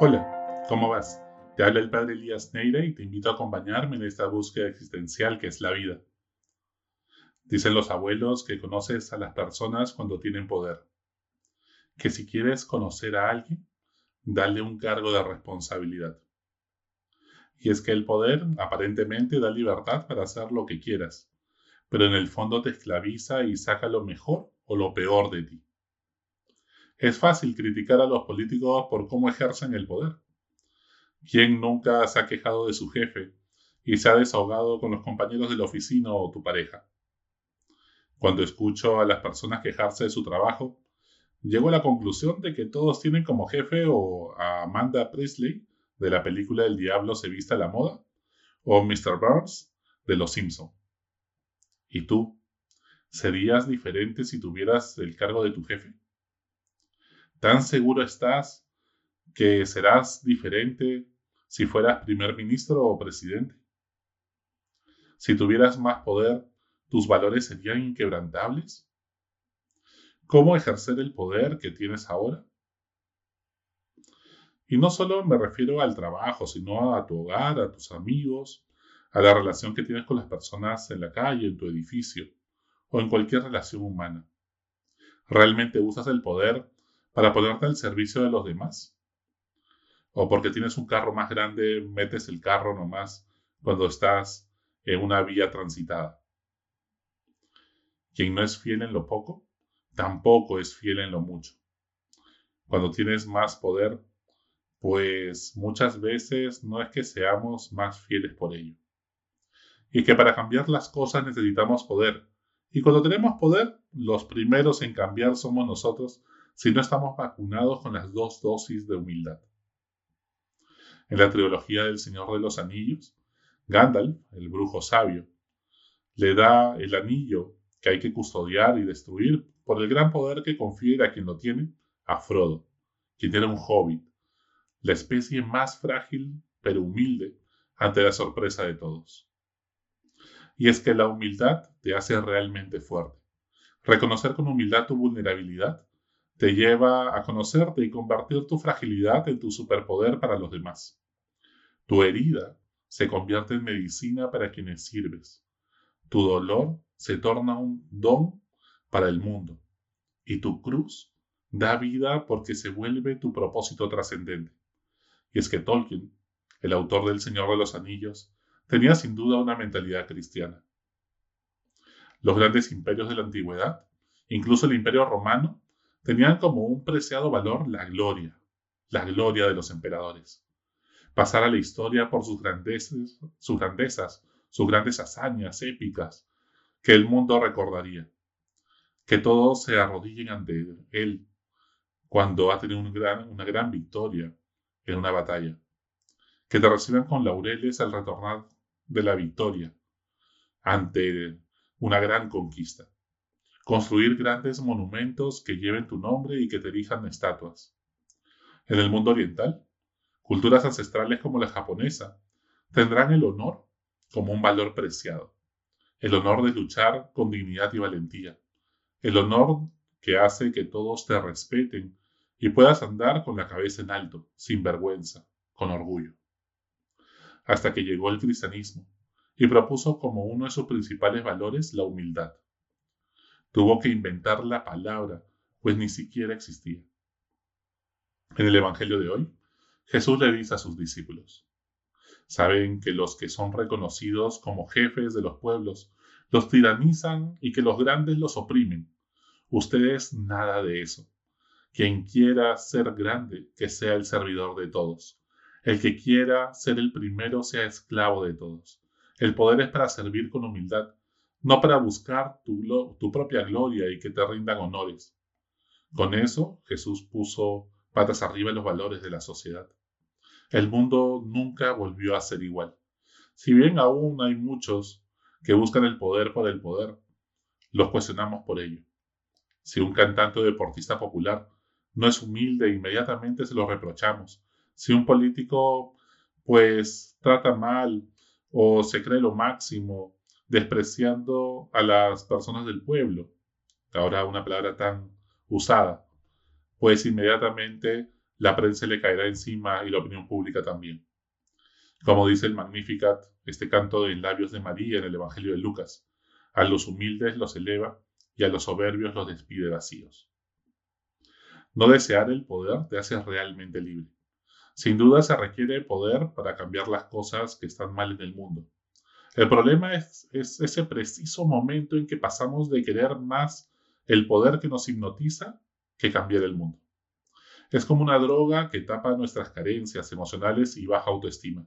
Hola, ¿cómo vas? Te habla el padre Elías Neira y te invito a acompañarme en esta búsqueda existencial que es la vida. Dicen los abuelos que conoces a las personas cuando tienen poder. Que si quieres conocer a alguien, dale un cargo de responsabilidad. Y es que el poder aparentemente da libertad para hacer lo que quieras, pero en el fondo te esclaviza y saca lo mejor o lo peor de ti. Es fácil criticar a los políticos por cómo ejercen el poder. ¿Quién nunca se ha quejado de su jefe y se ha desahogado con los compañeros de la oficina o tu pareja? Cuando escucho a las personas quejarse de su trabajo, llego a la conclusión de que todos tienen como jefe o a Amanda Presley de la película El Diablo se vista a la moda o Mr. Burns de Los Simpson. ¿Y tú? ¿Serías diferente si tuvieras el cargo de tu jefe? ¿Tan seguro estás que serás diferente si fueras primer ministro o presidente? Si tuvieras más poder, ¿tus valores serían inquebrantables? ¿Cómo ejercer el poder que tienes ahora? Y no solo me refiero al trabajo, sino a tu hogar, a tus amigos, a la relación que tienes con las personas en la calle, en tu edificio o en cualquier relación humana. ¿Realmente usas el poder para ponerte al servicio de los demás? ¿O porque tienes un carro más grande, metes el carro nomás cuando estás en una vía transitada? Quien no es fiel en lo poco, tampoco es fiel en lo mucho. Cuando tienes más poder, pues muchas veces no es que seamos más fieles por ello. Y que para cambiar las cosas necesitamos poder. Y cuando tenemos poder, los primeros en cambiar somos nosotros si no estamos vacunados con las dos dosis de humildad. En la trilogía del Señor de los Anillos, Gandalf, el brujo sabio, le da el anillo que hay que custodiar y destruir por el gran poder que confiere a quien lo tiene, a Frodo, quien era un hobbit, la especie más frágil pero humilde ante la sorpresa de todos. Y es que la humildad te hace realmente fuerte. Reconocer con humildad tu vulnerabilidad te lleva a conocerte y convertir tu fragilidad en tu superpoder para los demás. Tu herida se convierte en medicina para quienes sirves. Tu dolor se torna un don para el mundo. Y tu cruz da vida porque se vuelve tu propósito trascendente. Y es que Tolkien, el autor del Señor de los Anillos, tenía sin duda una mentalidad cristiana. Los grandes imperios de la antigüedad, incluso el imperio romano, tenían como un preciado valor la gloria, la gloria de los emperadores. Pasar a la historia por sus grandezas, sus sus grandes hazañas épicas que el mundo recordaría. Que todos se arrodillen ante él cuando ha tenido una gran victoria en una batalla. Que te reciban con laureles al retornar de la victoria ante una gran conquista construir grandes monumentos que lleven tu nombre y que te erijan estatuas. En el mundo oriental, culturas ancestrales como la japonesa tendrán el honor como un valor preciado, el honor de luchar con dignidad y valentía, el honor que hace que todos te respeten y puedas andar con la cabeza en alto, sin vergüenza, con orgullo. Hasta que llegó el cristianismo y propuso como uno de sus principales valores la humildad. Tuvo que inventar la palabra, pues ni siquiera existía. En el Evangelio de hoy, Jesús le dice a sus discípulos, saben que los que son reconocidos como jefes de los pueblos los tiranizan y que los grandes los oprimen. Ustedes nada de eso. Quien quiera ser grande, que sea el servidor de todos. El que quiera ser el primero, sea esclavo de todos. El poder es para servir con humildad no para buscar tu, tu propia gloria y que te rindan honores. Con eso, Jesús puso patas arriba los valores de la sociedad. El mundo nunca volvió a ser igual. Si bien aún hay muchos que buscan el poder por el poder, los cuestionamos por ello. Si un cantante o deportista popular no es humilde, inmediatamente se lo reprochamos. Si un político pues trata mal o se cree lo máximo despreciando a las personas del pueblo, ahora una palabra tan usada, pues inmediatamente la prensa le caerá encima y la opinión pública también. Como dice el Magnificat, este canto en labios de María en el Evangelio de Lucas, a los humildes los eleva y a los soberbios los despide vacíos. No desear el poder te hace realmente libre. Sin duda se requiere poder para cambiar las cosas que están mal en el mundo. El problema es, es ese preciso momento en que pasamos de querer más el poder que nos hipnotiza que cambiar el mundo. Es como una droga que tapa nuestras carencias emocionales y baja autoestima.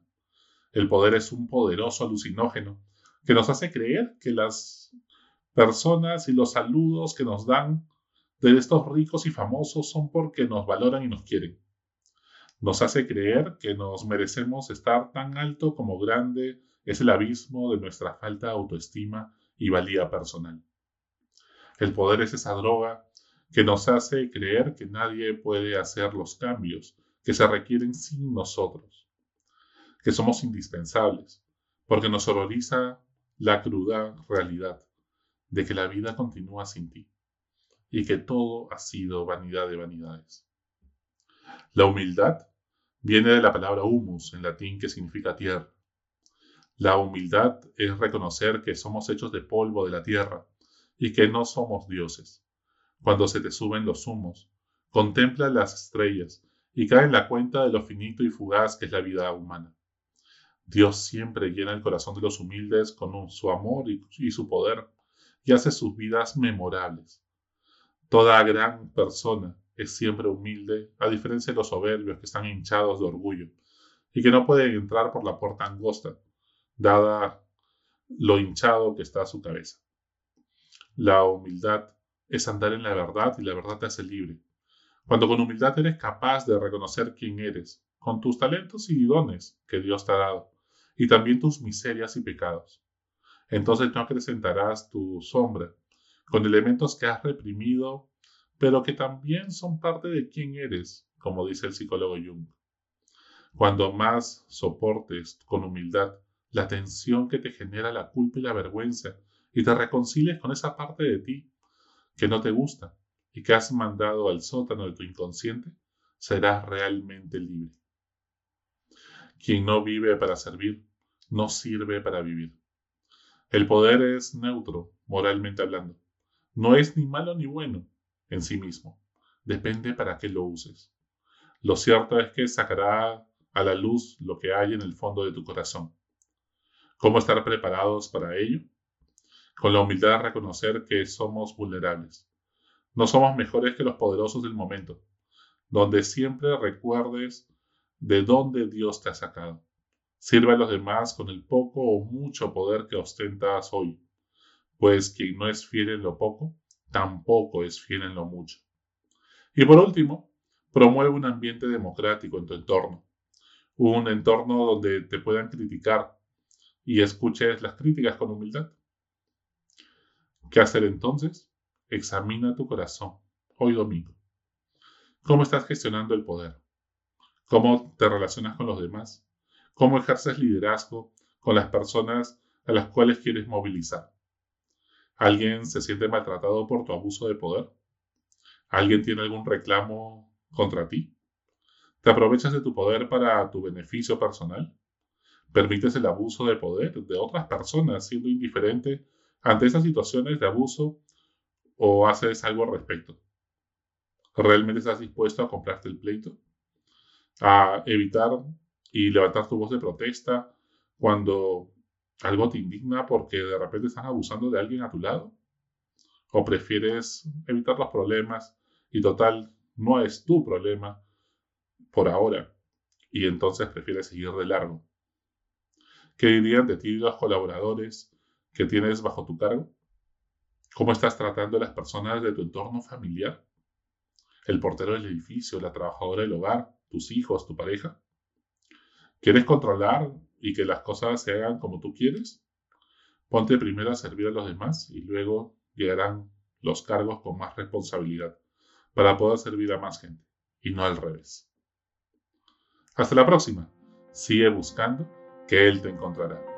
El poder es un poderoso alucinógeno que nos hace creer que las personas y los saludos que nos dan de estos ricos y famosos son porque nos valoran y nos quieren. Nos hace creer que nos merecemos estar tan alto como grande es el abismo de nuestra falta de autoestima y valía personal. El poder es esa droga que nos hace creer que nadie puede hacer los cambios que se requieren sin nosotros, que somos indispensables, porque nos horroriza la cruda realidad de que la vida continúa sin ti y que todo ha sido vanidad de vanidades. La humildad viene de la palabra humus en latín que significa tierra. La humildad es reconocer que somos hechos de polvo de la tierra y que no somos dioses. Cuando se te suben los humos, contempla las estrellas y cae en la cuenta de lo finito y fugaz que es la vida humana. Dios siempre llena el corazón de los humildes con su amor y su poder y hace sus vidas memorables. Toda gran persona es siempre humilde, a diferencia de los soberbios que están hinchados de orgullo y que no pueden entrar por la puerta angosta, dada lo hinchado que está su cabeza. La humildad es andar en la verdad y la verdad te hace libre. Cuando con humildad eres capaz de reconocer quién eres, con tus talentos y dones que Dios te ha dado, y también tus miserias y pecados. Entonces no acrecentarás tu sombra con elementos que has reprimido, pero que también son parte de quién eres, como dice el psicólogo Jung. Cuando más soportes con humildad la tensión que te genera la culpa y la vergüenza y te reconcilies con esa parte de ti que no te gusta y que has mandado al sótano de tu inconsciente, serás realmente libre. Quien no vive para servir, no sirve para vivir. El poder es neutro, moralmente hablando. No es ni malo ni bueno en sí mismo. Depende para qué lo uses. Lo cierto es que sacará a la luz lo que hay en el fondo de tu corazón. ¿Cómo estar preparados para ello? Con la humildad de reconocer que somos vulnerables. No somos mejores que los poderosos del momento, donde siempre recuerdes de dónde Dios te ha sacado. Sirve a los demás con el poco o mucho poder que ostentas hoy, pues quien no es fiel en lo poco, tampoco es fiel en lo mucho. Y por último, promueve un ambiente democrático en tu entorno, un entorno donde te puedan criticar y escuches las críticas con humildad. ¿Qué hacer entonces? Examina tu corazón hoy domingo. ¿Cómo estás gestionando el poder? ¿Cómo te relacionas con los demás? ¿Cómo ejerces liderazgo con las personas a las cuales quieres movilizar? ¿Alguien se siente maltratado por tu abuso de poder? ¿Alguien tiene algún reclamo contra ti? ¿Te aprovechas de tu poder para tu beneficio personal? ¿Permites el abuso de poder de otras personas siendo indiferente ante esas situaciones de abuso o haces algo al respecto? ¿Realmente estás dispuesto a comprarte el pleito? ¿A evitar y levantar tu voz de protesta cuando algo te indigna porque de repente están abusando de alguien a tu lado? ¿O prefieres evitar los problemas y total, no es tu problema por ahora y entonces prefieres seguir de largo? ¿Qué dirían de ti los colaboradores que tienes bajo tu cargo? ¿Cómo estás tratando a las personas de tu entorno familiar? ¿El portero del edificio, la trabajadora del hogar, tus hijos, tu pareja? ¿Quieres controlar y que las cosas se hagan como tú quieres? Ponte primero a servir a los demás y luego llegarán los cargos con más responsabilidad para poder servir a más gente y no al revés. Hasta la próxima. Sigue buscando que Él te encontrará.